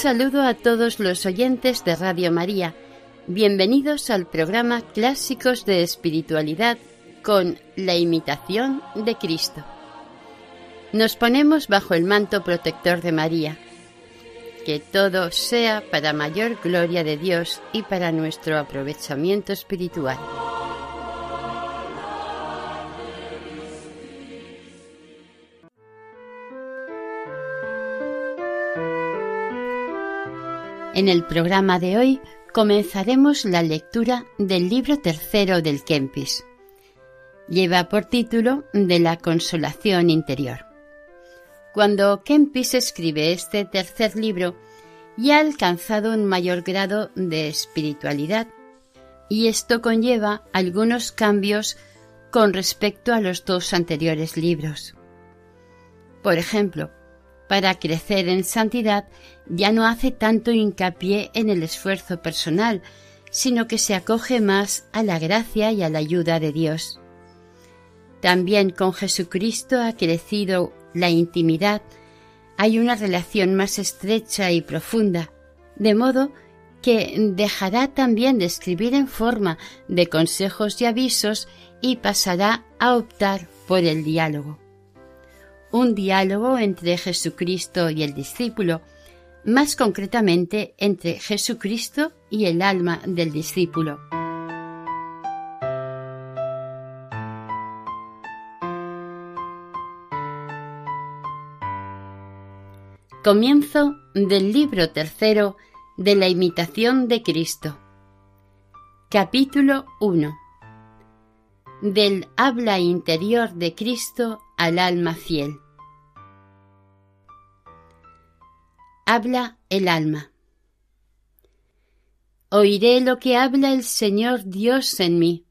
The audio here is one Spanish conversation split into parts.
Saludo a todos los oyentes de Radio María. Bienvenidos al programa Clásicos de Espiritualidad con la imitación de Cristo. Nos ponemos bajo el manto protector de María. Que todo sea para mayor gloria de Dios y para nuestro aprovechamiento espiritual. En el programa de hoy comenzaremos la lectura del libro tercero del Kempis. Lleva por título De la consolación interior. Cuando Kempis escribe este tercer libro, ya ha alcanzado un mayor grado de espiritualidad y esto conlleva algunos cambios con respecto a los dos anteriores libros. Por ejemplo, para crecer en santidad ya no hace tanto hincapié en el esfuerzo personal, sino que se acoge más a la gracia y a la ayuda de Dios. También con Jesucristo ha crecido la intimidad, hay una relación más estrecha y profunda, de modo que dejará también de escribir en forma de consejos y avisos y pasará a optar por el diálogo un diálogo entre Jesucristo y el discípulo, más concretamente entre Jesucristo y el alma del discípulo. Comienzo del libro tercero de la imitación de Cristo. Capítulo 1. Del habla interior de Cristo al alma fiel. Habla el alma. Oiré lo que habla el Señor Dios en mí.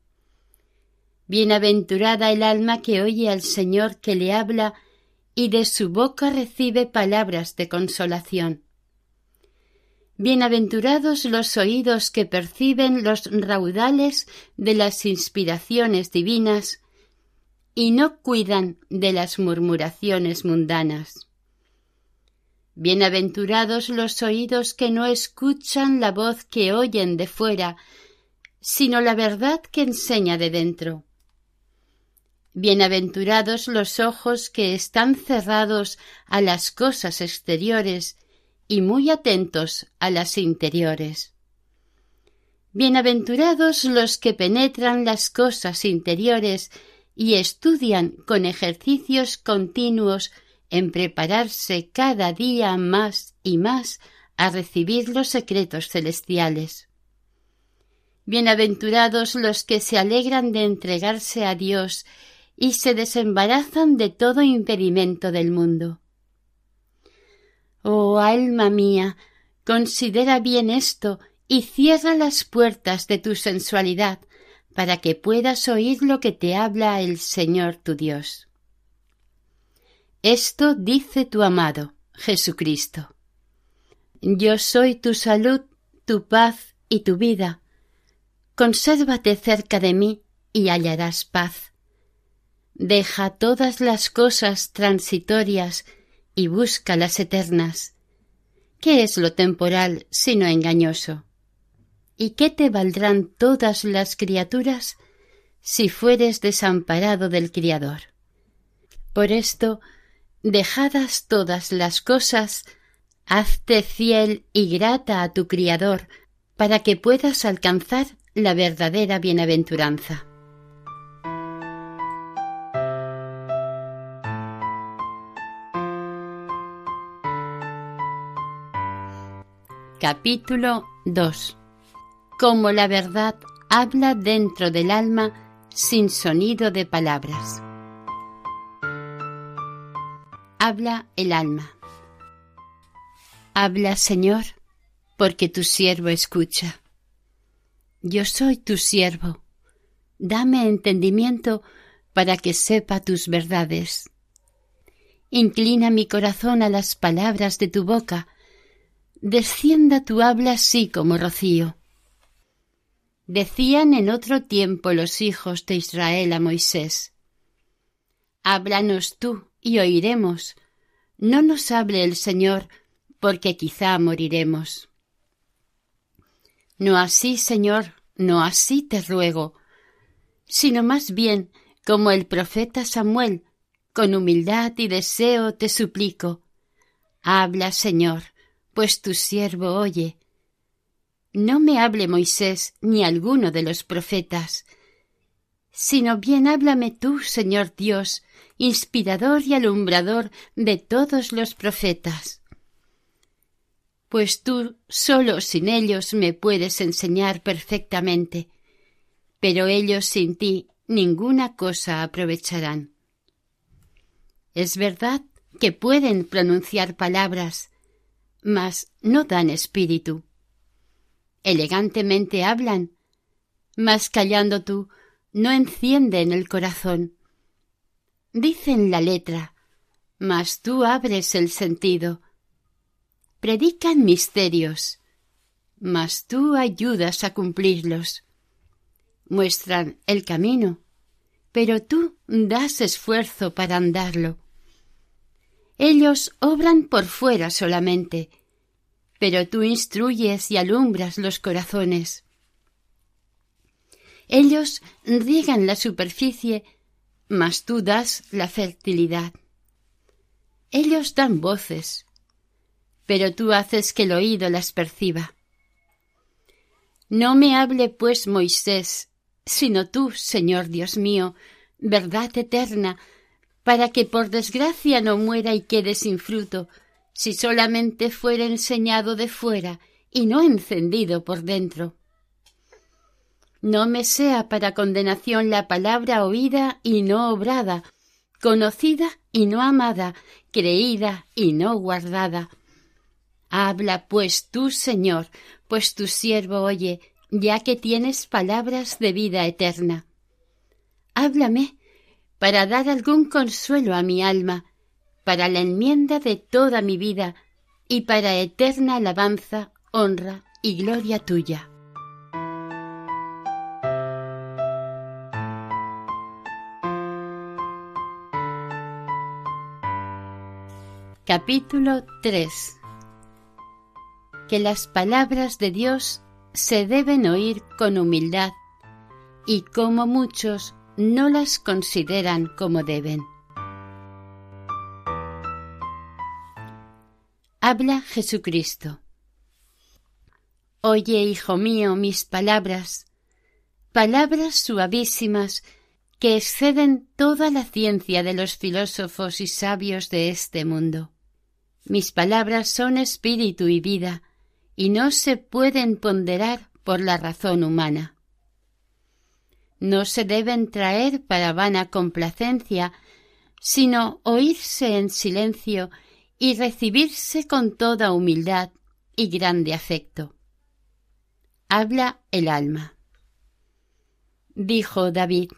Bienaventurada el alma que oye al Señor que le habla y de su boca recibe palabras de consolación. Bienaventurados los oídos que perciben los raudales de las inspiraciones divinas y no cuidan de las murmuraciones mundanas. Bienaventurados los oídos que no escuchan la voz que oyen de fuera, sino la verdad que enseña de dentro. Bienaventurados los ojos que están cerrados a las cosas exteriores y muy atentos a las interiores. Bienaventurados los que penetran las cosas interiores y estudian con ejercicios continuos en prepararse cada día más y más a recibir los secretos celestiales. Bienaventurados los que se alegran de entregarse a Dios y se desembarazan de todo impedimento del mundo. Oh alma mía, considera bien esto y cierra las puertas de tu sensualidad, para que puedas oír lo que te habla el Señor tu Dios. Esto dice tu amado, Jesucristo. Yo soy tu salud, tu paz y tu vida. Consérvate cerca de mí y hallarás paz. Deja todas las cosas transitorias y busca las eternas. ¿Qué es lo temporal sino engañoso? ¿Y qué te valdrán todas las criaturas si fueres desamparado del Criador? Por esto, dejadas todas las cosas, hazte fiel y grata a tu Criador, para que puedas alcanzar la verdadera bienaventuranza. Capítulo 2 como la verdad habla dentro del alma sin sonido de palabras. Habla el alma. Habla, Señor, porque tu siervo escucha. Yo soy tu siervo. Dame entendimiento para que sepa tus verdades. Inclina mi corazón a las palabras de tu boca. Descienda tu habla así como rocío. Decían en otro tiempo los hijos de Israel a Moisés, Háblanos tú y oiremos. No nos hable el Señor, porque quizá moriremos. No así, Señor, no así te ruego, sino más bien como el profeta Samuel, con humildad y deseo te suplico. Habla, Señor, pues tu siervo oye. No me hable Moisés ni alguno de los profetas, sino bien háblame tú, Señor Dios, inspirador y alumbrador de todos los profetas. Pues tú solo sin ellos me puedes enseñar perfectamente, pero ellos sin ti ninguna cosa aprovecharán. Es verdad que pueden pronunciar palabras, mas no dan espíritu. Elegantemente hablan, mas callando tú no encienden el corazón. Dicen la letra, mas tú abres el sentido. Predican misterios, mas tú ayudas a cumplirlos. Muestran el camino, pero tú das esfuerzo para andarlo. Ellos obran por fuera solamente, pero tú instruyes y alumbras los corazones. Ellos riegan la superficie, mas tú das la fertilidad. Ellos dan voces, pero tú haces que el oído las perciba. No me hable pues Moisés, sino tú, Señor Dios mío, verdad eterna, para que por desgracia no muera y quede sin fruto, si solamente fuera enseñado de fuera y no encendido por dentro. No me sea para condenación la palabra oída y no obrada, conocida y no amada, creída y no guardada. Habla pues tú, Señor, pues tu siervo oye, ya que tienes palabras de vida eterna. Háblame para dar algún consuelo a mi alma, para la enmienda de toda mi vida y para eterna alabanza, honra y gloria tuya. Capítulo 3 Que las palabras de Dios se deben oír con humildad y como muchos no las consideran como deben. Habla Jesucristo. Oye, hijo mío, mis palabras, palabras suavísimas que exceden toda la ciencia de los filósofos y sabios de este mundo. Mis palabras son espíritu y vida, y no se pueden ponderar por la razón humana. No se deben traer para vana complacencia, sino oírse en silencio y recibirse con toda humildad y grande afecto. Habla el alma. Dijo David,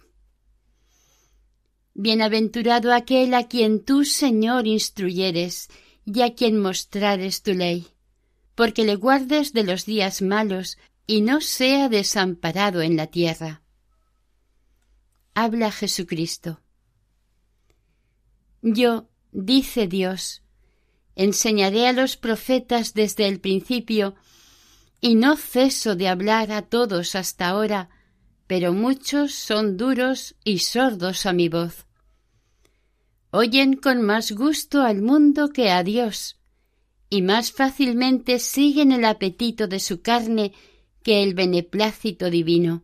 Bienaventurado aquel a quien tú, Señor, instruyeres y a quien mostrares tu ley, porque le guardes de los días malos y no sea desamparado en la tierra. Habla Jesucristo. Yo, dice Dios, enseñaré a los profetas desde el principio, y no ceso de hablar a todos hasta ahora, pero muchos son duros y sordos a mi voz oyen con más gusto al mundo que a Dios, y más fácilmente siguen el apetito de su carne que el beneplácito divino.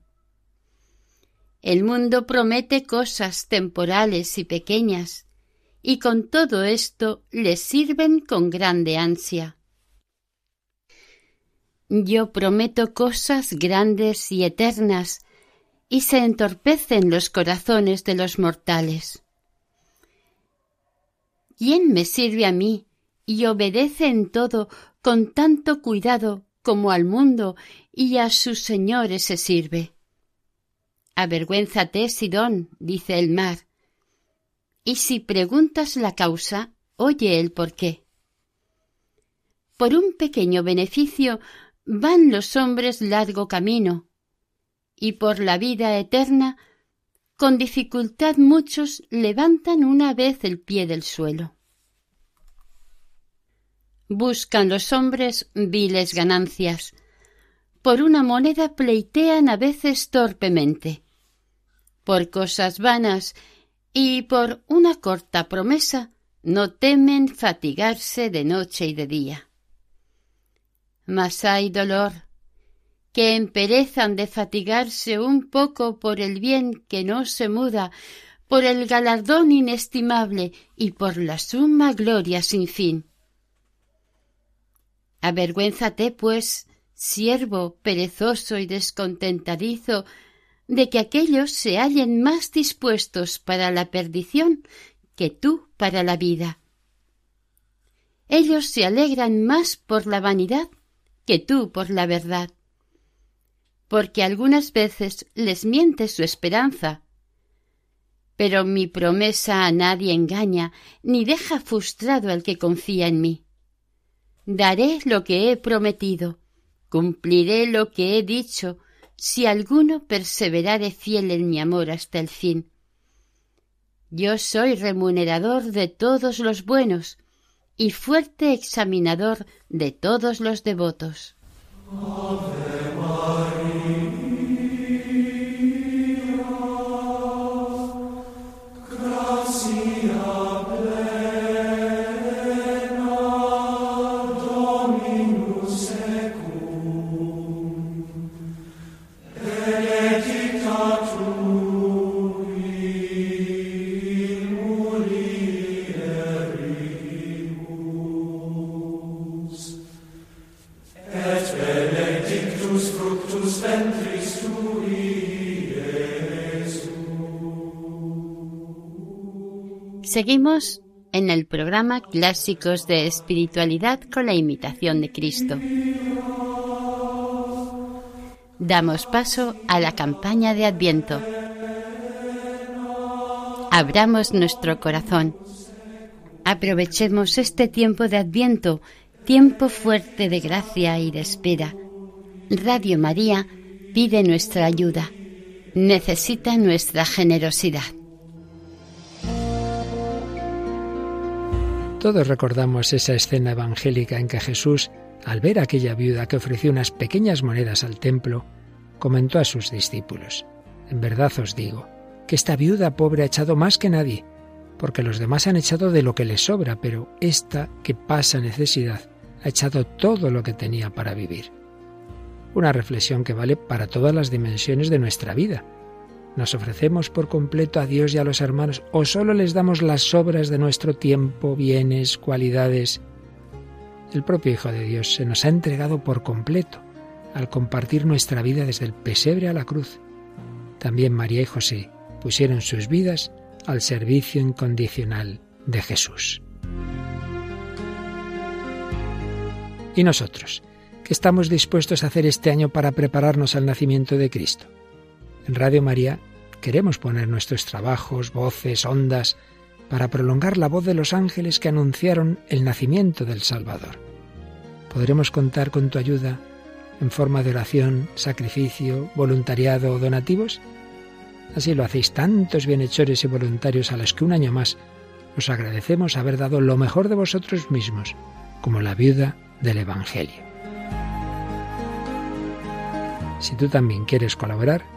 El mundo promete cosas temporales y pequeñas, y con todo esto les sirven con grande ansia. Yo prometo cosas grandes y eternas, y se entorpecen los corazones de los mortales. ¿Quién me sirve a mí y obedece en todo con tanto cuidado como al mundo y a sus señores se sirve? Avergüénzate, Sidón, dice el mar. Y si preguntas la causa, oye el porqué. Por un pequeño beneficio van los hombres largo camino, y por la vida eterna, con dificultad muchos levantan una vez el pie del suelo. Buscan los hombres viles ganancias, por una moneda pleitean a veces torpemente, por cosas vanas y por una corta promesa no temen fatigarse de noche y de día. Mas hay dolor, que emperezan de fatigarse un poco por el bien que no se muda, por el galardón inestimable y por la suma gloria sin fin. Avergüénzate, pues, siervo perezoso y descontentadizo, de que aquellos se hallen más dispuestos para la perdición que tú para la vida. Ellos se alegran más por la vanidad que tú por la verdad porque algunas veces les miente su esperanza. Pero mi promesa a nadie engaña, ni deja frustrado al que confía en mí. Daré lo que he prometido, cumpliré lo que he dicho, si alguno perseverare fiel en mi amor hasta el fin. Yo soy remunerador de todos los buenos y fuerte examinador de todos los devotos. Seguimos en el programa Clásicos de Espiritualidad con la imitación de Cristo. Damos paso a la campaña de Adviento. Abramos nuestro corazón. Aprovechemos este tiempo de Adviento, tiempo fuerte de gracia y de espera. Radio María pide nuestra ayuda, necesita nuestra generosidad. Todos recordamos esa escena evangélica en que Jesús, al ver aquella viuda que ofreció unas pequeñas monedas al templo, comentó a sus discípulos, En verdad os digo, que esta viuda pobre ha echado más que nadie, porque los demás han echado de lo que les sobra, pero esta que pasa necesidad ha echado todo lo que tenía para vivir. Una reflexión que vale para todas las dimensiones de nuestra vida ¿Nos ofrecemos por completo a Dios y a los hermanos o solo les damos las sobras de nuestro tiempo, bienes, cualidades? El propio Hijo de Dios se nos ha entregado por completo al compartir nuestra vida desde el pesebre a la cruz. También María y José pusieron sus vidas al servicio incondicional de Jesús. ¿Y nosotros? ¿Qué estamos dispuestos a hacer este año para prepararnos al nacimiento de Cristo? En Radio María queremos poner nuestros trabajos, voces, ondas, para prolongar la voz de los ángeles que anunciaron el nacimiento del Salvador. Podremos contar con tu ayuda en forma de oración, sacrificio, voluntariado o donativos. Así lo hacéis tantos bienhechores y voluntarios a los que un año más os agradecemos haber dado lo mejor de vosotros mismos, como la viuda del Evangelio. Si tú también quieres colaborar,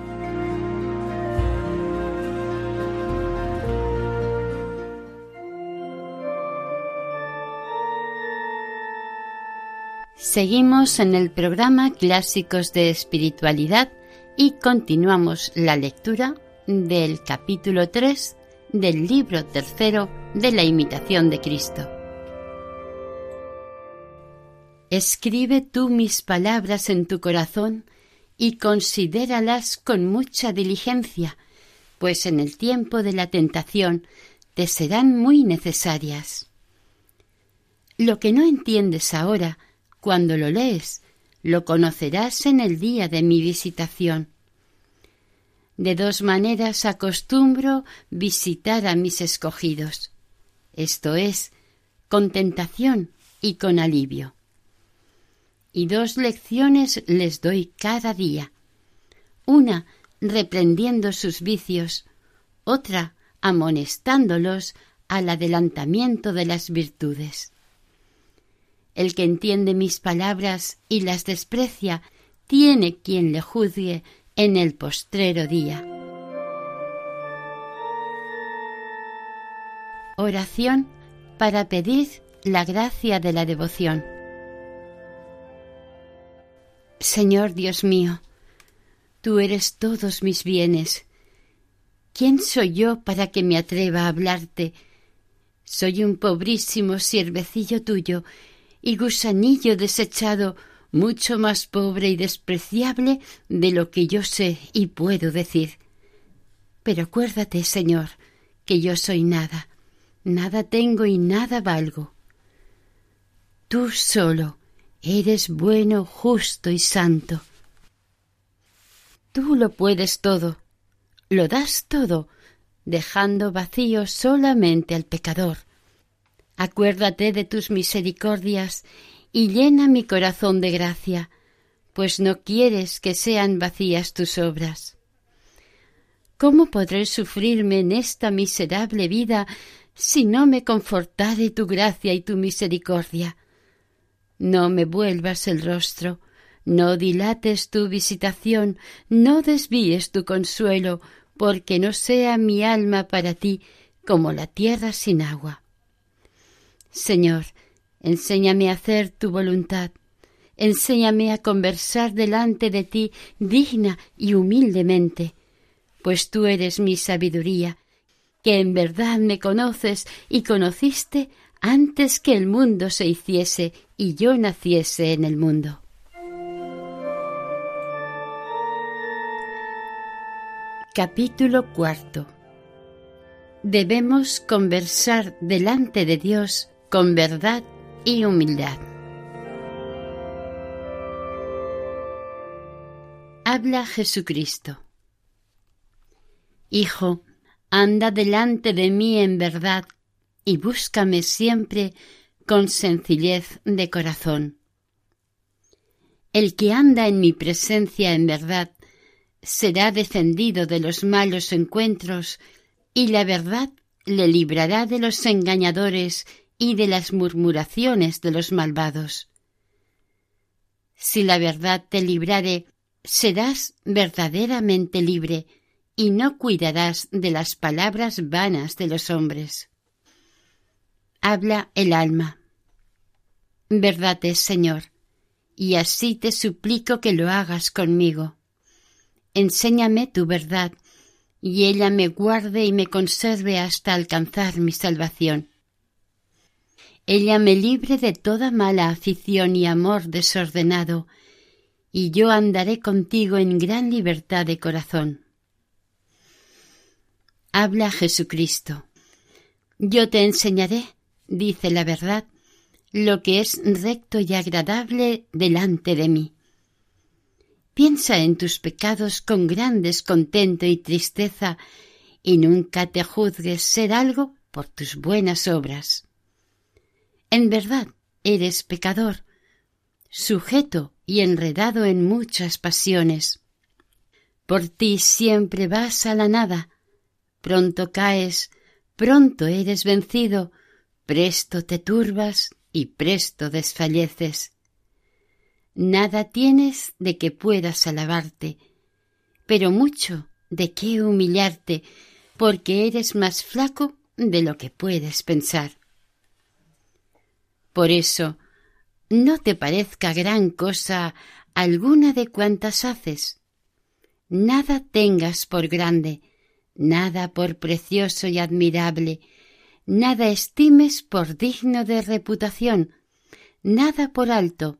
Seguimos en el programa Clásicos de Espiritualidad y continuamos la lectura del capítulo 3 del libro tercero de la imitación de Cristo. Escribe tú mis palabras en tu corazón y considéralas con mucha diligencia, pues en el tiempo de la tentación te serán muy necesarias. Lo que no entiendes ahora, cuando lo lees, lo conocerás en el día de mi visitación. De dos maneras acostumbro visitar a mis escogidos, esto es, con tentación y con alivio. Y dos lecciones les doy cada día. Una reprendiendo sus vicios, otra amonestándolos al adelantamiento de las virtudes. El que entiende mis palabras y las desprecia, tiene quien le juzgue en el postrero día. Oración para pedir la gracia de la devoción. Señor Dios mío, tú eres todos mis bienes. ¿Quién soy yo para que me atreva a hablarte? Soy un pobrísimo siervecillo tuyo y gusanillo desechado mucho más pobre y despreciable de lo que yo sé y puedo decir. Pero acuérdate, Señor, que yo soy nada, nada tengo y nada valgo. Tú solo eres bueno, justo y santo. Tú lo puedes todo, lo das todo, dejando vacío solamente al pecador. Acuérdate de tus misericordias y llena mi corazón de gracia, pues no quieres que sean vacías tus obras. ¿Cómo podré sufrirme en esta miserable vida si no me confortare tu gracia y tu misericordia? No me vuelvas el rostro, no dilates tu visitación, no desvíes tu consuelo, porque no sea mi alma para ti como la tierra sin agua. Señor, Enséñame a hacer tu voluntad. Enséñame a conversar delante de ti digna y humildemente, pues tú eres mi sabiduría, que en verdad me conoces y conociste antes que el mundo se hiciese y yo naciese en el mundo. Capítulo cuarto Debemos conversar delante de Dios con verdad y humildad. Habla Jesucristo. Hijo, anda delante de mí en verdad y búscame siempre con sencillez de corazón. El que anda en mi presencia en verdad será defendido de los malos encuentros y la verdad le librará de los engañadores y de las murmuraciones de los malvados. Si la verdad te librare, serás verdaderamente libre y no cuidarás de las palabras vanas de los hombres. Habla el alma. Verdad es, Señor, y así te suplico que lo hagas conmigo. Enséñame tu verdad, y ella me guarde y me conserve hasta alcanzar mi salvación ella me libre de toda mala afición y amor desordenado, y yo andaré contigo en gran libertad de corazón. Habla Jesucristo. Yo te enseñaré, dice la verdad, lo que es recto y agradable delante de mí. Piensa en tus pecados con gran descontento y tristeza, y nunca te juzgues ser algo por tus buenas obras. En verdad, eres pecador, sujeto y enredado en muchas pasiones. Por ti siempre vas a la nada, pronto caes, pronto eres vencido, presto te turbas y presto desfalleces. Nada tienes de que puedas alabarte, pero mucho de qué humillarte, porque eres más flaco de lo que puedes pensar. Por eso, no te parezca gran cosa alguna de cuantas haces. Nada tengas por grande, nada por precioso y admirable, nada estimes por digno de reputación, nada por alto,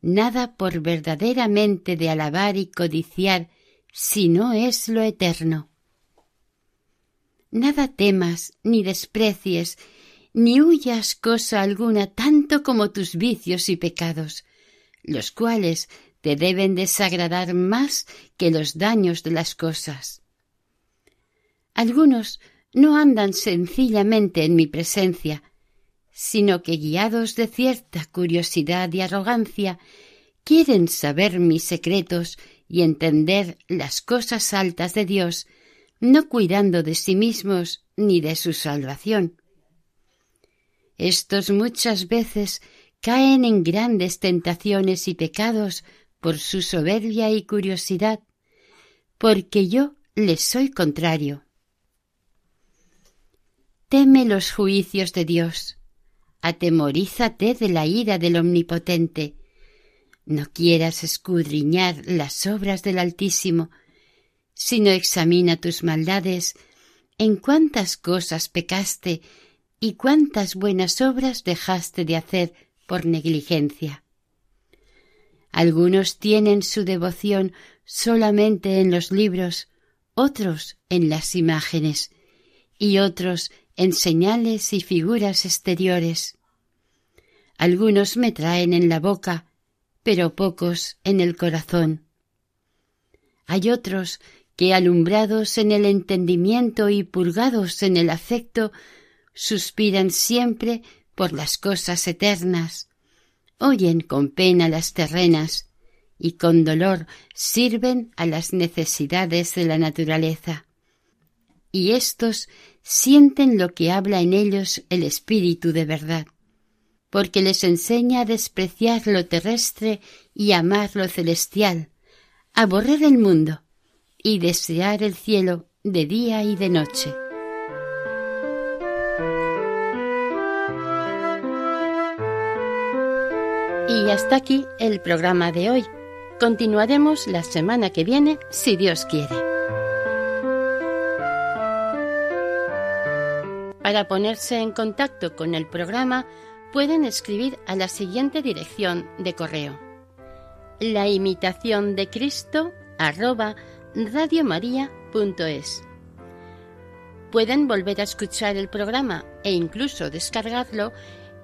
nada por verdaderamente de alabar y codiciar, si no es lo eterno. Nada temas, ni desprecies, ni huyas cosa alguna tanto como tus vicios y pecados, los cuales te deben desagradar más que los daños de las cosas. Algunos no andan sencillamente en mi presencia, sino que guiados de cierta curiosidad y arrogancia, quieren saber mis secretos y entender las cosas altas de Dios, no cuidando de sí mismos ni de su salvación. Estos muchas veces caen en grandes tentaciones y pecados por su soberbia y curiosidad, porque yo les soy contrario. Teme los juicios de Dios, atemorízate de la ira del Omnipotente, no quieras escudriñar las obras del Altísimo, sino examina tus maldades, en cuántas cosas pecaste y cuántas buenas obras dejaste de hacer por negligencia. Algunos tienen su devoción solamente en los libros, otros en las imágenes, y otros en señales y figuras exteriores. Algunos me traen en la boca, pero pocos en el corazón. Hay otros que, alumbrados en el entendimiento y purgados en el afecto, suspiran siempre por las cosas eternas, oyen con pena las terrenas y con dolor sirven a las necesidades de la naturaleza. Y éstos sienten lo que habla en ellos el Espíritu de verdad, porque les enseña a despreciar lo terrestre y amar lo celestial, aborrer el mundo y desear el cielo de día y de noche. Hasta aquí el programa de hoy. Continuaremos la semana que viene, si Dios quiere. Para ponerse en contacto con el programa, pueden escribir a la siguiente dirección de correo. La imitación de Cristo arroba. Pueden volver a escuchar el programa e incluso descargarlo